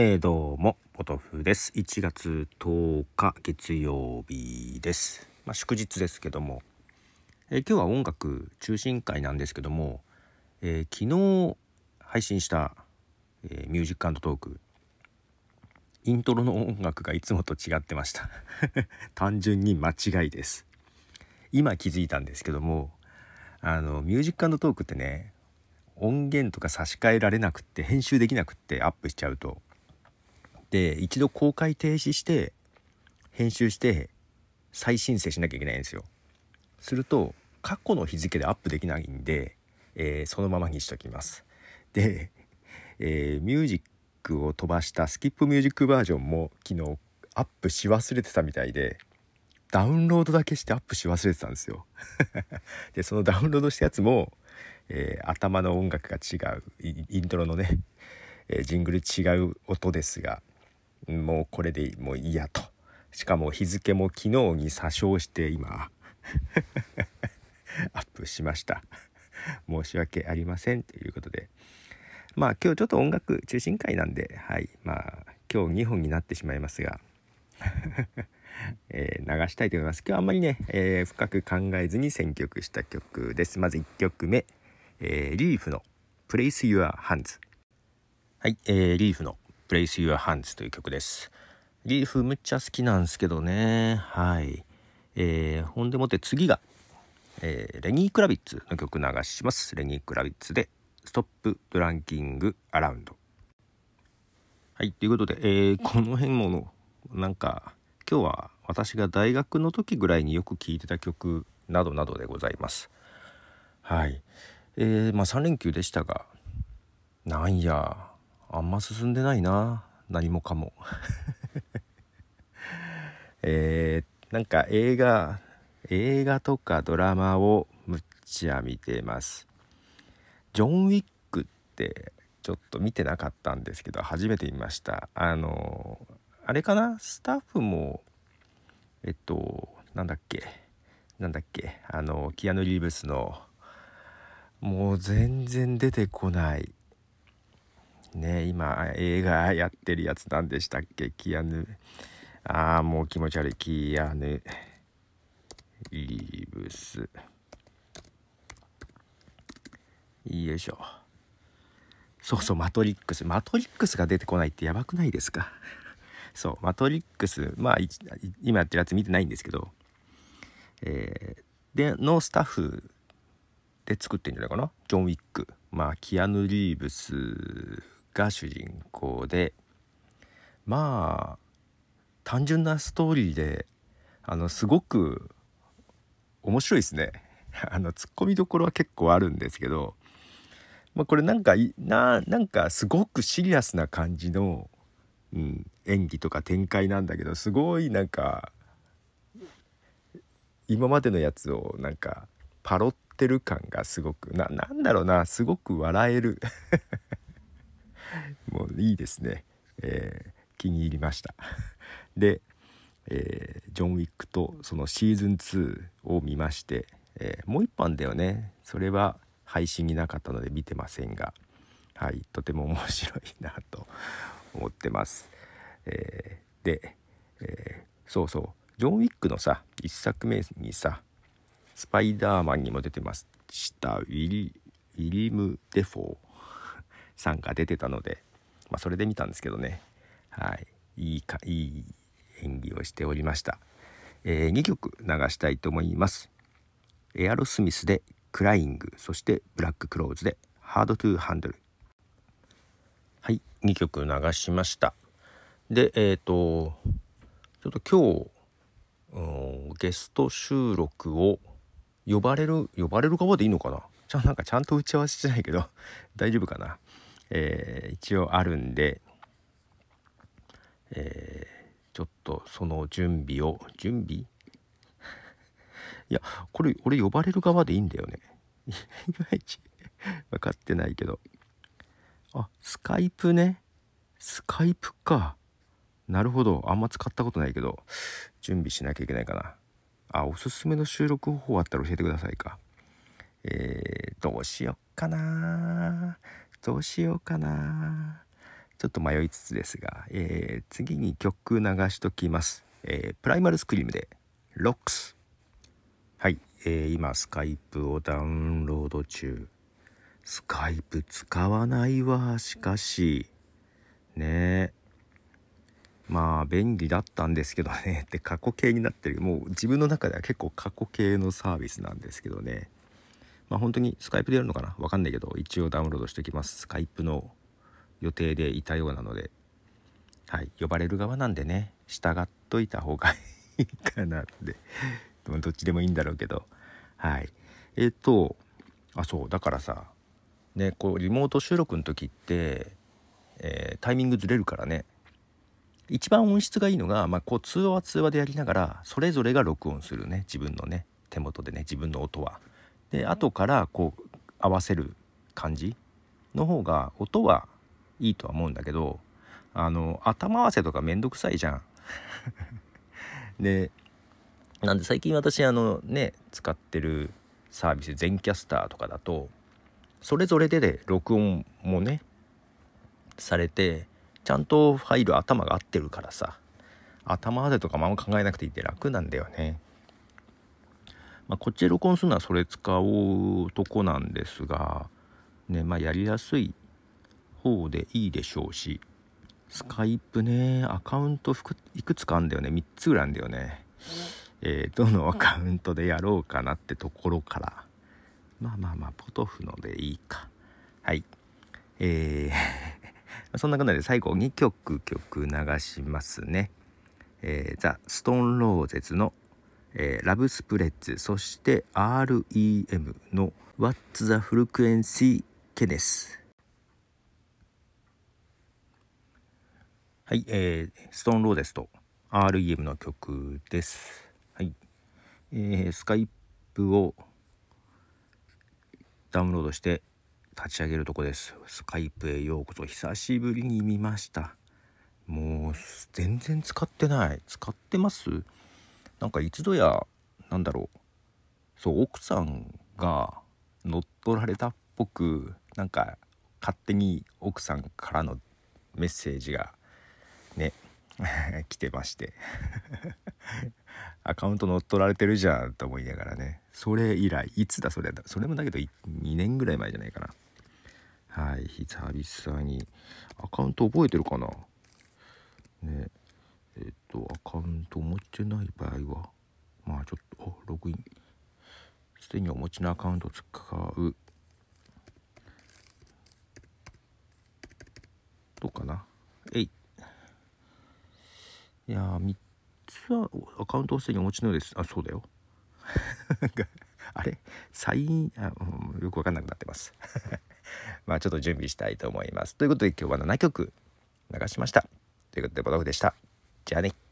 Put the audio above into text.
えー、どうも、ポトフです。1月10日月曜日です。まあ、祝日ですけども、えー、今日は音楽中心回なんですけども、えー、昨日配信した、えミュージックトーク、イントロの音楽がいつもと違ってました。単純に間違いです。今気づいたんですけども、あの、ミュージックトークってね、音源とか差し替えられなくって編集できなくってアップしちゃうとで一度公開停止して編集して再申請しなきゃいけないんですよ。すると過去の日付でアップできないんで、えー、そのままにしときます。で、えー、ミュージックを飛ばしたスキップミュージックバージョンも昨日アップし忘れてたみたいでダウンロードだけしてアップし忘れてたんですよ。でそのダウンロードしたやつも、えー、頭の音楽が違うイントロのね、えジングル違う音ですがもうこれでもう嫌と。しかも日付も昨日に詐称して今 アップしました。申し訳ありませんということで。まあ今日ちょっと音楽中心会なんではい。まあ今日2本になってしまいますが え、流したいと思います。今日あんまりね、えー、深く考えずに選曲した曲です。まず1曲目、えー、リーフの「Place Your Hands」はい、えー、リーフの Place Your Hands という曲です。リーフむっちゃ好きなんですけどね。はい。えー、ほんでもって次が、えー、レニー・クラビッツの曲流します。レニー・クラビッツで、ストップ・ドランキング・アラウンド。はい、ということで、えー、この辺もなんか、今日は私が大学の時ぐらいによく聴いてた曲などなどでございます。はい。えー、まあ3連休でしたが、なんや、あんま進んでないな。何もかも。えー、なんか映画映画とかドラマをむっちゃ見てます。ジョン・ウィックってちょっと見てなかったんですけど初めて見ました。あのあれかな？スタッフもえっとなんだっけ？なんだっけ？あのキアヌ・リーブスのもう全然出てこないね今映画やってるやつ何でしたっけ？キアヌ。ああもう気持ち悪い。キアヌリーブス。よいしょ。そうそうマトリックス。マトリックスが出てこないってやばくないですか？そうマトリックス。まあ今やってるやつ見てないんですけど。えー、でのスタッフで作ってんじゃないかな？ジョン・ウィック。まあキアヌ・リーブスが主人公でまあ単純なストーリーであのすごく面白いですね。あのツッコミどころは結構あるんですけど、まあ、これなんかななんかすごくシリアスな感じの、うん、演技とか展開なんだけどすごいなんか今までのやつをなんかパロってる感がすごくななんだろうなすごく笑える いいですね、えー、気に入りました。で、えー、ジョン・ウィックとそのシーズン2を見まして、えー、もう一本だよね。それは配信になかったので見てませんがはいとても面白いなと思ってます、えー、で、えそうそう。ジョン・ウィックのさ1作目にさスパイダーマンにも出てました。ウィリウィレム・デフォーさんが出てたので、まあ、それで見たんですけどね。はい。いいかいい演技をしておりました、えー、2曲流したいと思います。エアロスミスで「Cryin'」そして「ブラック・クロウズ」で「Hard to Handle」はい。2曲流しました。でえっ、ー、とちょっと今日ゲスト収録を呼ばれる呼ばれる側でいいのかな？ちゃあなんかちゃんと打ち合わせしてないけど大丈夫かな？えー、一応あるんで、えー、ちょっとその準備を準備？いやこれ俺呼ばれる側でいいんだよね。いまいち分かってないけど。あスカイプね。スカイプか。なるほど。あんま使ったことないけど。準備しなきゃいけないかな。あおすすめの収録方法あったら教えてくださいか。えー、どうしよっかな。どうしようかな。ちょっと迷いつつですが、えー、次に曲流しときます、えー、プライマルスクリームでロックスはい、えー、今スカイプをダウンロード中。スカイプ使わないわ。しかしね。まあ便利だったんですけどね。って過去形になってる。もう自分の中では結構過去形のサービスなんですけどね。まあ本当にスカイプでやるのかな？わかんないけど一応ダウンロードしておきます。スカイプの予定でいたようなので、はい、呼ばれる側なんでね。従っといた方がいいかなって。どっちでもいいんだろうけど。はい。えっ、ー、とあそう。だからさねこうリモート収録の時って、えー、タイミングずれるからね。一番音質がいいのが、まあ、こう通話は通話でやりながらそれぞれが録音するね。自分のね手元でね。自分の音は。で後からこう合わせる感じの方が音はいいとは思うんだけどあの頭合わせとかめんどくさいじゃん。でなんで最近私あのね使ってるサービス全キャスターとかだとそれぞれでで録音もねされてちゃんとファイル頭が合ってるからさ頭までとかあんま考えなくていいって楽なんだよね。まあ、こっちで録音するのはそれ使おうとこなんですがねまあやりやすい方でいいでしょうしスカイプねアカウントいくつかあんだよね。3つぐらいあんだよね、えー、どのアカウントでやろうかなってところから。まあまあまあポトフのでいいか。はい。えー そんなことで最後2曲曲流しますね。えー、ザ・ストーンローゼズの、えー、ラブスプレッツそして REM の What's the Frequency ケネスはい、えー、ストーンローデスと REM の曲です。はい、えー、スカイプをダウンロードして立ち上げるとこです。スカイプへようこそ。久しぶりに見ました。もう全然使ってない。使ってます？なんか一度や、なんだろう。そう、奥さんが乗っ取られたっぽく、なんか勝手に奥さんからのメッセージがね 来てまして。アカウント乗っ取られてるじゃんと思いながらね。それ以来いつだそれだ。それもだけど2年ぐらい前じゃないかな。はい久々に。アカウント覚えてるかな？ね。えっとアカウント持ってない場合はまあちょっとログイン。すでにお持ちのアカウントを使う。どうかな？えい。いやー3つはアカウントをすでにお持ちのようです。あそうだよ。あれ？サインあ、うん、よくわかんなくなってます。まあちょっと準備したいと思います。ということで今日は7曲流しました。ということでボトフでした。Janik.